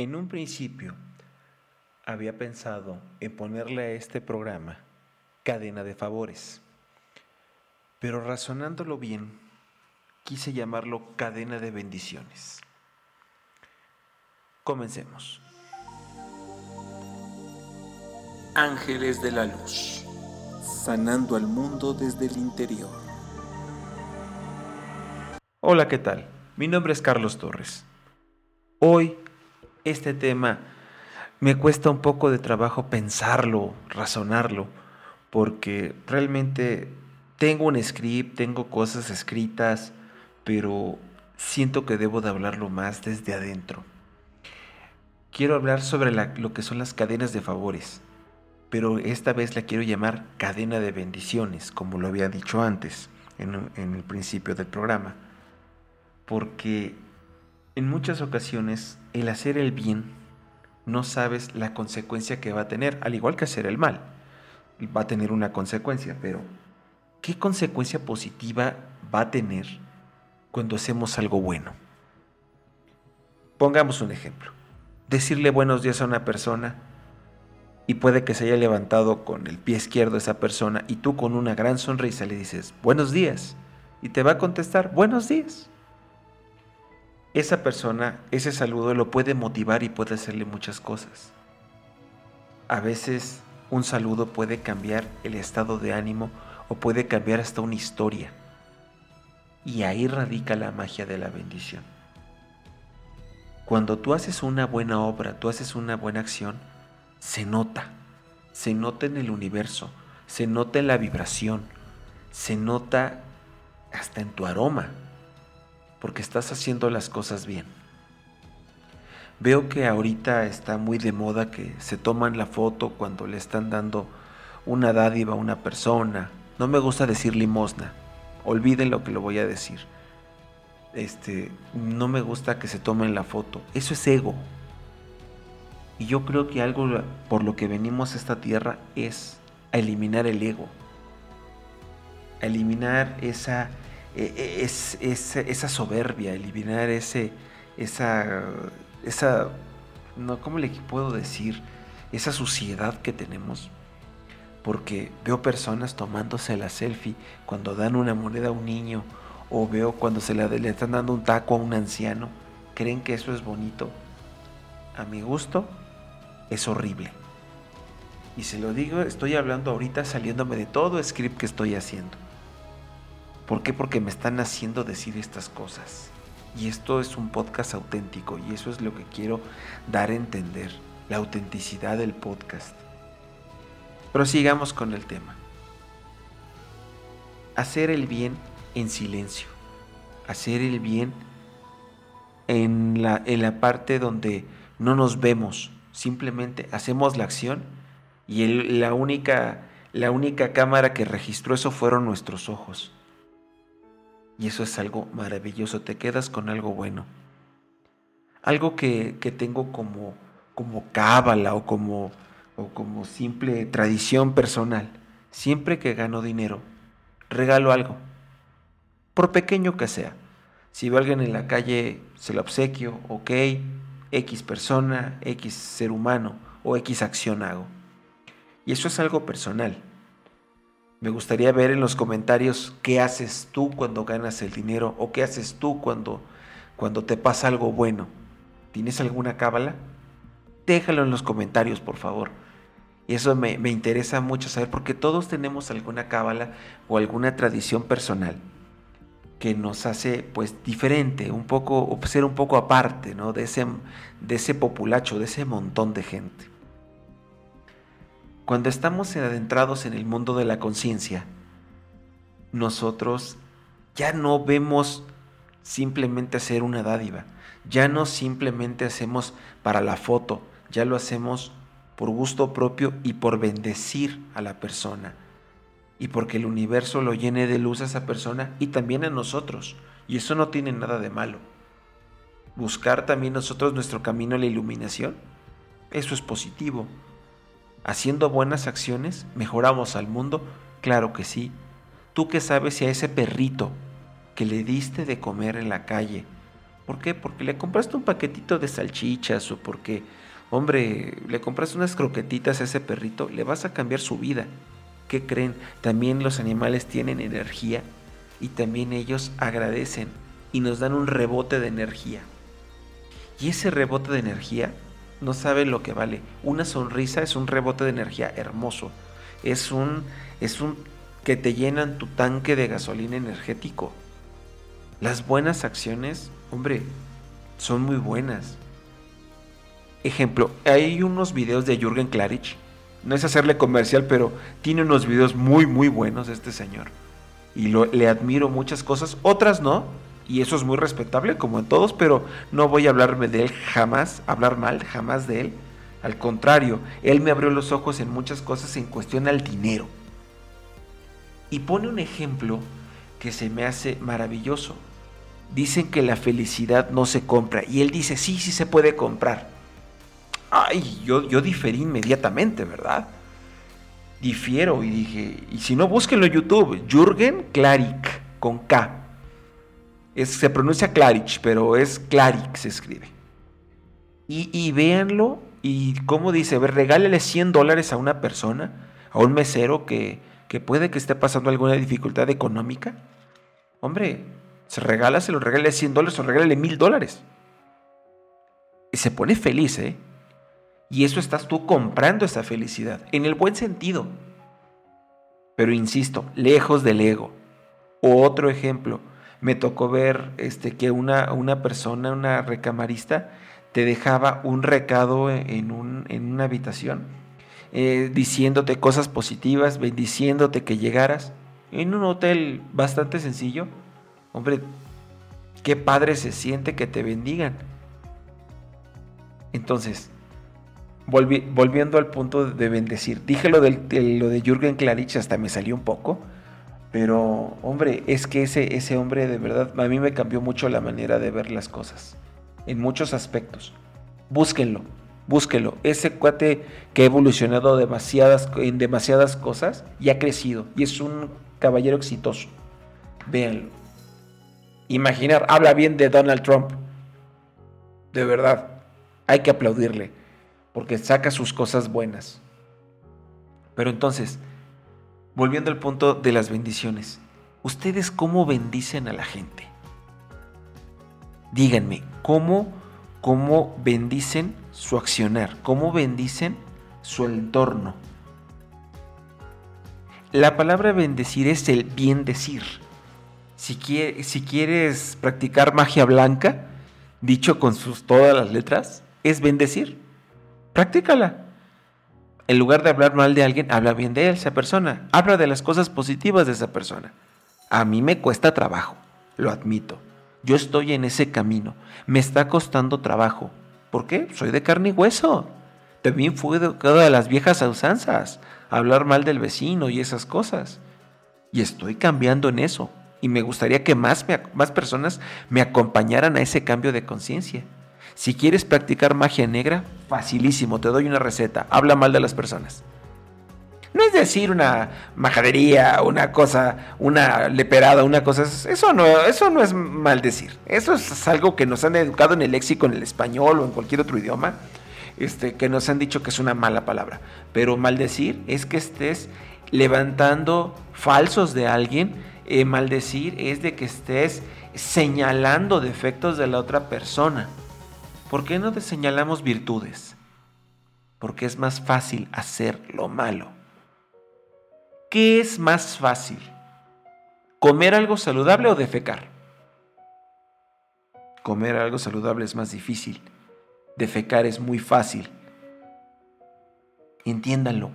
En un principio había pensado en ponerle a este programa cadena de favores, pero razonándolo bien, quise llamarlo cadena de bendiciones. Comencemos. Ángeles de la Luz, sanando al mundo desde el interior. Hola, ¿qué tal? Mi nombre es Carlos Torres. Hoy este tema me cuesta un poco de trabajo pensarlo, razonarlo, porque realmente tengo un script, tengo cosas escritas, pero siento que debo de hablarlo más desde adentro. Quiero hablar sobre lo que son las cadenas de favores, pero esta vez la quiero llamar cadena de bendiciones, como lo había dicho antes, en, en el principio del programa, porque en muchas ocasiones el hacer el bien no sabes la consecuencia que va a tener, al igual que hacer el mal. Va a tener una consecuencia, pero ¿qué consecuencia positiva va a tener cuando hacemos algo bueno? Pongamos un ejemplo. Decirle buenos días a una persona y puede que se haya levantado con el pie izquierdo esa persona y tú con una gran sonrisa le dices buenos días y te va a contestar buenos días esa persona, ese saludo lo puede motivar y puede hacerle muchas cosas. A veces un saludo puede cambiar el estado de ánimo o puede cambiar hasta una historia. Y ahí radica la magia de la bendición. Cuando tú haces una buena obra, tú haces una buena acción, se nota, se nota en el universo, se nota en la vibración, se nota hasta en tu aroma porque estás haciendo las cosas bien. Veo que ahorita está muy de moda que se toman la foto cuando le están dando una dádiva a una persona. No me gusta decir limosna. Olviden lo que lo voy a decir. Este, no me gusta que se tomen la foto. Eso es ego. Y yo creo que algo por lo que venimos a esta tierra es a eliminar el ego. A eliminar esa e, e, es, esa soberbia, eliminar ese, esa, esa, no, ¿cómo le puedo decir? Esa suciedad que tenemos. Porque veo personas tomándose la selfie cuando dan una moneda a un niño o veo cuando se le, le están dando un taco a un anciano. ¿Creen que eso es bonito? A mi gusto, es horrible. Y se lo digo, estoy hablando ahorita saliéndome de todo script que estoy haciendo. ¿Por qué? Porque me están haciendo decir estas cosas. Y esto es un podcast auténtico y eso es lo que quiero dar a entender, la autenticidad del podcast. Pero sigamos con el tema. Hacer el bien en silencio. Hacer el bien en la, en la parte donde no nos vemos. Simplemente hacemos la acción y la, única, la única cámara que registró eso fueron nuestros ojos. Y eso es algo maravilloso, te quedas con algo bueno. Algo que, tengo como, como cábala o como, o como simple tradición personal. Siempre que gano dinero, regalo algo, por pequeño que sea. Si veo a alguien en la calle, se lo obsequio, ok, X persona, X ser humano o X acción hago. Y eso es algo personal. Me gustaría ver en los comentarios qué haces tú cuando ganas el dinero o qué haces tú cuando, cuando te pasa algo bueno. ¿Tienes alguna cábala? Déjalo en los comentarios, por favor. Y eso me, me interesa mucho saber porque todos tenemos alguna cábala o alguna tradición personal que nos hace pues diferente, un poco, ser un poco aparte ¿no? de, ese, de ese populacho, de ese montón de gente. Cuando estamos adentrados en el mundo de la conciencia, nosotros ya no vemos simplemente hacer una dádiva, ya no simplemente hacemos para la foto, ya lo hacemos por gusto propio y por bendecir a la persona. Y porque el universo lo llene de luz a esa persona y también a nosotros. Y eso no tiene nada de malo. Buscar también nosotros nuestro camino a la iluminación, eso es positivo. ¿Haciendo buenas acciones mejoramos al mundo? Claro que sí. ¿Tú qué sabes si a ese perrito que le diste de comer en la calle ¿Por qué? Porque le compraste un paquetito de salchichas o porque, hombre, le compraste unas croquetitas a ese perrito, le vas a cambiar su vida. ¿Qué creen? También los animales tienen energía y también ellos agradecen y nos dan un rebote de energía. Y ese rebote de energía no sabe lo que vale. Una sonrisa es un rebote de energía hermoso. Es un es un que te llenan tu tanque de gasolina energético. Las buenas acciones, hombre, son muy buenas. Ejemplo, hay unos videos de Jürgen Klarich. No es hacerle comercial, pero tiene unos videos muy, muy buenos este señor. Y lo, le admiro muchas cosas, otras no. Y eso es muy respetable, como en todos, pero no voy a hablarme de él jamás, hablar mal, jamás de él. Al contrario, él me abrió los ojos en muchas cosas en cuestión al dinero. Y pone un ejemplo que se me hace maravilloso. Dicen que la felicidad no se compra. Y él dice, sí, sí se puede comprar. Ay, yo, yo diferí inmediatamente, ¿verdad? Difiero y dije, y si no, búsquenlo en YouTube. Jürgen Klarik, con K. Se pronuncia Klarich, pero es Klarik se escribe. Y, y véanlo y cómo dice, ver, regálele 100 dólares a una persona, a un mesero que, que puede que esté pasando alguna dificultad económica. Hombre, se regala, se lo regale 100 dólares o regálale 1000 dólares. Y se pone feliz, ¿eh? Y eso estás tú comprando esa felicidad, en el buen sentido. Pero insisto, lejos del ego. Otro ejemplo, me tocó ver este, que una, una persona, una recamarista, te dejaba un recado en, un, en una habitación, eh, diciéndote cosas positivas, bendiciéndote que llegaras, en un hotel bastante sencillo Hombre, qué padre se siente que te bendigan. Entonces, volviendo al punto de bendecir, dije lo, de, lo de Jürgen Klarich, hasta me salió un poco, pero hombre, es que ese, ese hombre de verdad a mí me cambió mucho la manera de ver las cosas, en muchos aspectos. Búsquenlo, búsquenlo. Ese cuate que ha evolucionado demasiadas, en demasiadas cosas y ha crecido, y es un caballero exitoso. Véanlo imaginar, habla bien de Donald Trump. De verdad, hay que aplaudirle, porque saca sus cosas buenas. Pero entonces, volviendo al punto de las bendiciones, ¿ustedes cómo bendicen a la gente? Díganme, ¿cómo, cómo bendicen su accionar? ¿Cómo bendicen su entorno? La palabra bendecir es el bien decir. Si, quieres practicar magia blanca, dicho con sus todas las letras, es bendecir. Practícala. En lugar de hablar mal de alguien, habla bien de esa persona. Habla de las cosas positivas de esa persona. A mí me cuesta trabajo, lo admito. Yo estoy en ese camino. Me está costando trabajo. ¿Por qué? Soy de carne y hueso. También fui educado de las viejas usanzas, hablar mal del vecino y esas cosas. Y estoy cambiando en eso y me gustaría que más, más personas me acompañaran a ese cambio de conciencia. Si quieres practicar magia negra, facilísimo, te doy una receta, habla mal de las personas. No es decir una majadería, una cosa, una leperada, una cosa, eso no, eso no es maldecir. Eso es algo que nos han educado en el léxico, en el español o en cualquier otro idioma, este, que nos han dicho que es una mala palabra. Pero maldecir es que estés levantando falsos de alguien eh, maldecir es de que estés señalando defectos de la otra persona. ¿Por qué no te señalamos virtudes? Porque es más fácil hacer lo malo. ¿Qué es más fácil? ¿Comer algo saludable o defecar? Comer algo saludable es más difícil. Defecar es muy fácil. Entiéndanlo.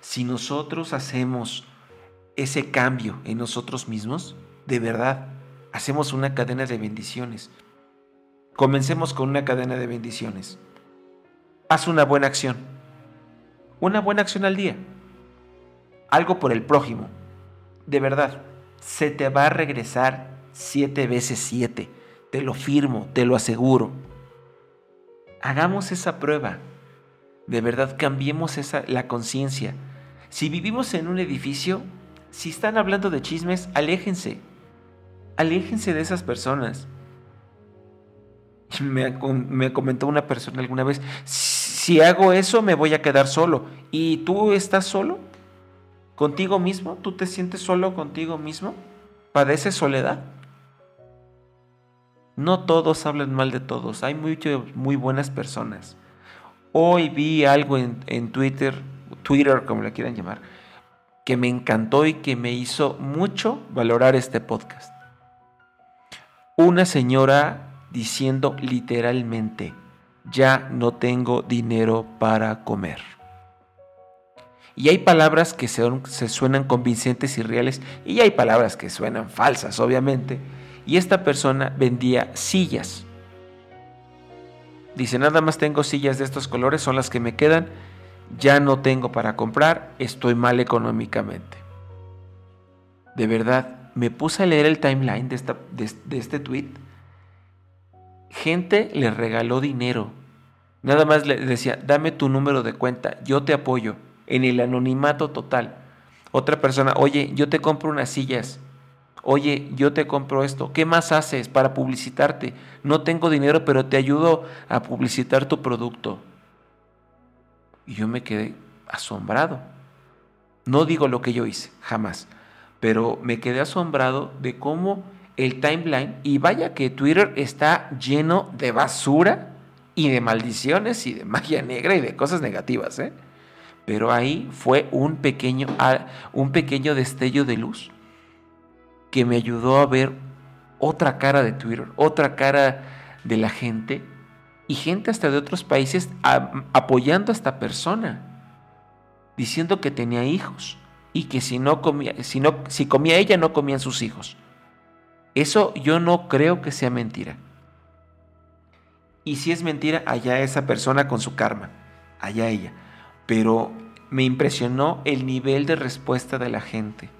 Si nosotros hacemos ese cambio en nosotros mismos, de verdad, hacemos una cadena de bendiciones. Comencemos con una cadena de bendiciones. Haz una buena acción. Una buena acción al día. Algo por el prójimo. De verdad, se te va a regresar siete veces siete. Te lo firmo, te lo aseguro. Hagamos esa prueba. De verdad, cambiemos esa, la conciencia. Si vivimos en un edificio, si están hablando de chismes, aléjense. Aléjense de esas personas. Me, me comentó una persona alguna vez, si hago eso me voy a quedar solo. ¿Y tú estás solo? ¿Contigo mismo? ¿Tú te sientes solo contigo mismo? ¿Padeces soledad? No todos hablan mal de todos, hay muy buenas personas. Hoy vi algo en, en Twitter, Twitter como le quieran llamar, que me encantó y que me hizo mucho valorar este podcast. Una señora diciendo literalmente, ya no tengo dinero para comer. Y hay palabras que se, suenan convincentes y reales y hay palabras que suenan falsas, obviamente. Y esta persona vendía sillas. Dice, nada más tengo sillas de estos colores, son las que me quedan ya no tengo para comprar, estoy mal económicamente. De verdad, me puse a leer el timeline de, de, este tweet. Gente le regaló dinero. Nada más le decía, dame tu número de cuenta, yo te apoyo, en el anonimato total. Otra persona, oye, yo te compro unas sillas. Oye, yo te compro esto. ¿Qué más haces para publicitarte? No tengo dinero, pero te ayudo a publicitar tu producto. Y yo me quedé asombrado. No digo lo que yo hice, jamás, pero me quedé asombrado de cómo el timeline, y vaya que Twitter está lleno de basura y de maldiciones y de magia negra y de cosas negativas, ¿eh? Pero ahí fue un pequeño, un pequeño destello de luz que me ayudó a ver otra cara de Twitter, otra cara de la gente y gente hasta de otros países apoyando a esta persona, diciendo que tenía hijos y que si no comía, si no, si comía ella no comían sus hijos. Eso yo no creo que sea mentira. Y si es mentira, allá esa persona con su karma, allá ella. Pero me impresionó el nivel de respuesta de la gente.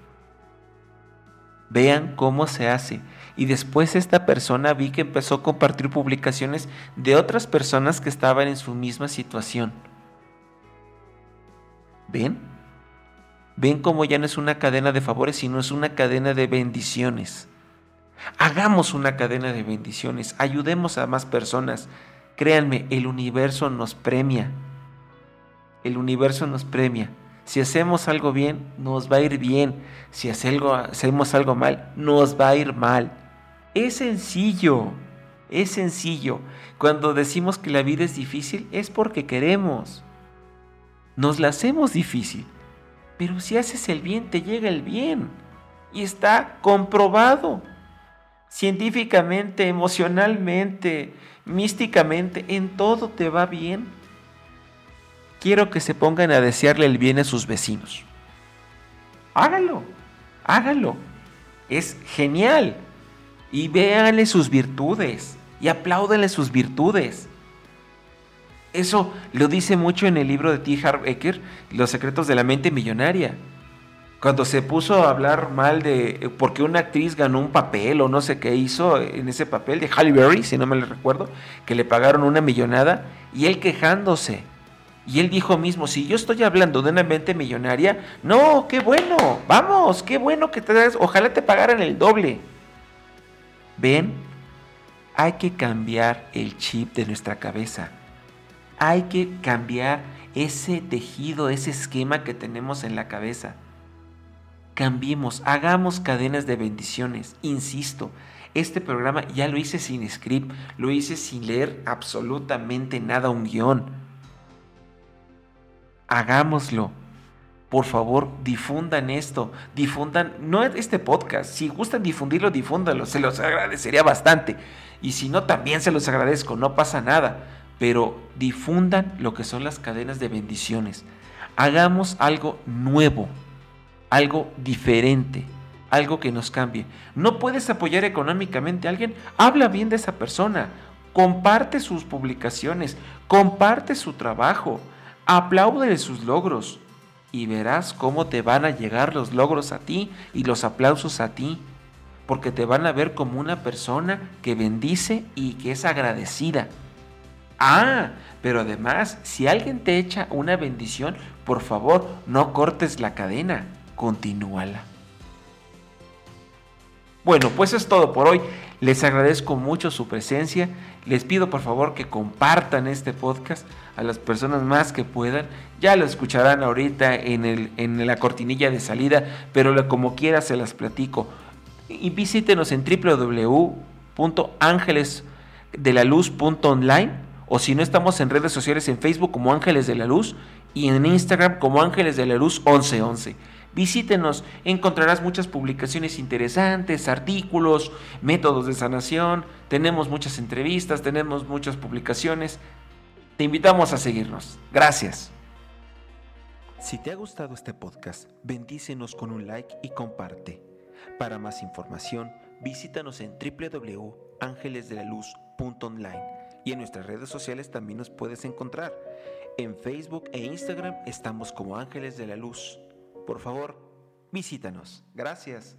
Vean cómo se hace. Y después esta persona vi que empezó a compartir publicaciones de otras personas que estaban en su misma situación. ¿Ven? ¿Ven cómo ya no es una cadena de favores, sino es una cadena de bendiciones? Hagamos una cadena de bendiciones, ayudemos a más personas. Créanme, el universo nos premia. El universo nos premia. Si hacemos algo bien, nos va a ir bien. Si hacemos algo mal, nos va a ir mal. Es sencillo, es sencillo. Cuando decimos que la vida es difícil es porque queremos. Nos la hacemos difícil. Pero si haces el bien, te llega el bien. Y está comprobado. Científicamente, emocionalmente, místicamente, en todo te va bien. Quiero que se pongan a desearle el bien a sus vecinos. Hágalo, hágalo. Es genial y véanle sus virtudes y apláudenle sus virtudes. Eso lo dice mucho en el libro de T. Harv Eker, Los secretos de la mente millonaria. Cuando se puso a hablar mal de porque una actriz ganó un papel o no sé qué hizo en ese papel de Halle Berry, si no me lo recuerdo, que le pagaron una millonada y él quejándose. Y él dijo mismo, si yo estoy hablando de una mente millonaria, no, qué bueno, vamos, qué bueno que te das, ojalá te pagaran el doble. ¿Ven? Hay que cambiar el chip de nuestra cabeza. Hay que cambiar ese tejido, ese esquema que tenemos en la cabeza. Cambiemos, hagamos cadenas de bendiciones. Insisto, este programa ya lo hice sin script, lo hice sin leer absolutamente nada, un guion. Hagámoslo por favor, difundan esto, difundan, no este podcast, si gustan difundirlo, difúndanlo, se los agradecería bastante. Y si no, también se los agradezco, no pasa nada. Pero difundan lo que son las cadenas de bendiciones. Hagamos algo nuevo, algo diferente, algo que nos cambie. No puedes apoyar económicamente a alguien, habla bien de esa persona, comparte sus publicaciones, comparte su trabajo, aplaude sus logros y verás cómo te van a llegar los logros a ti y los aplausos a ti, porque te van a ver como una persona que bendice y que es agradecida. Ah, pero además, si alguien te echa una bendición, por favor, no cortes la cadena, continúala. Bueno, pues es todo por hoy. Les agradezco mucho su presencia Les pido por favor que compartan este podcast a las personas más que puedan. Ya lo escucharán ahorita en, el, en la cortinilla de salida, pero como quiera se las platico. Y visítenos en www.angelesdelaluz.online o si no estamos en redes sociales en Facebook como Ángeles de la Luz y en Instagram como Ángeles de la Luz 1111. Visítenos, encontrarás muchas publicaciones interesantes, artículos, métodos de sanación, tenemos muchas entrevistas, tenemos muchas publicaciones. Te invitamos a seguirnos. Gracias. Si te ha gustado este podcast, bendícenos con un like y comparte. Para más información, visítanos en www.angelesdelaluz.online y en nuestras redes sociales también nos puedes encontrar. En Facebook e Instagram estamos como Ángeles de la Luz. Por favor, visítanos. Gracias.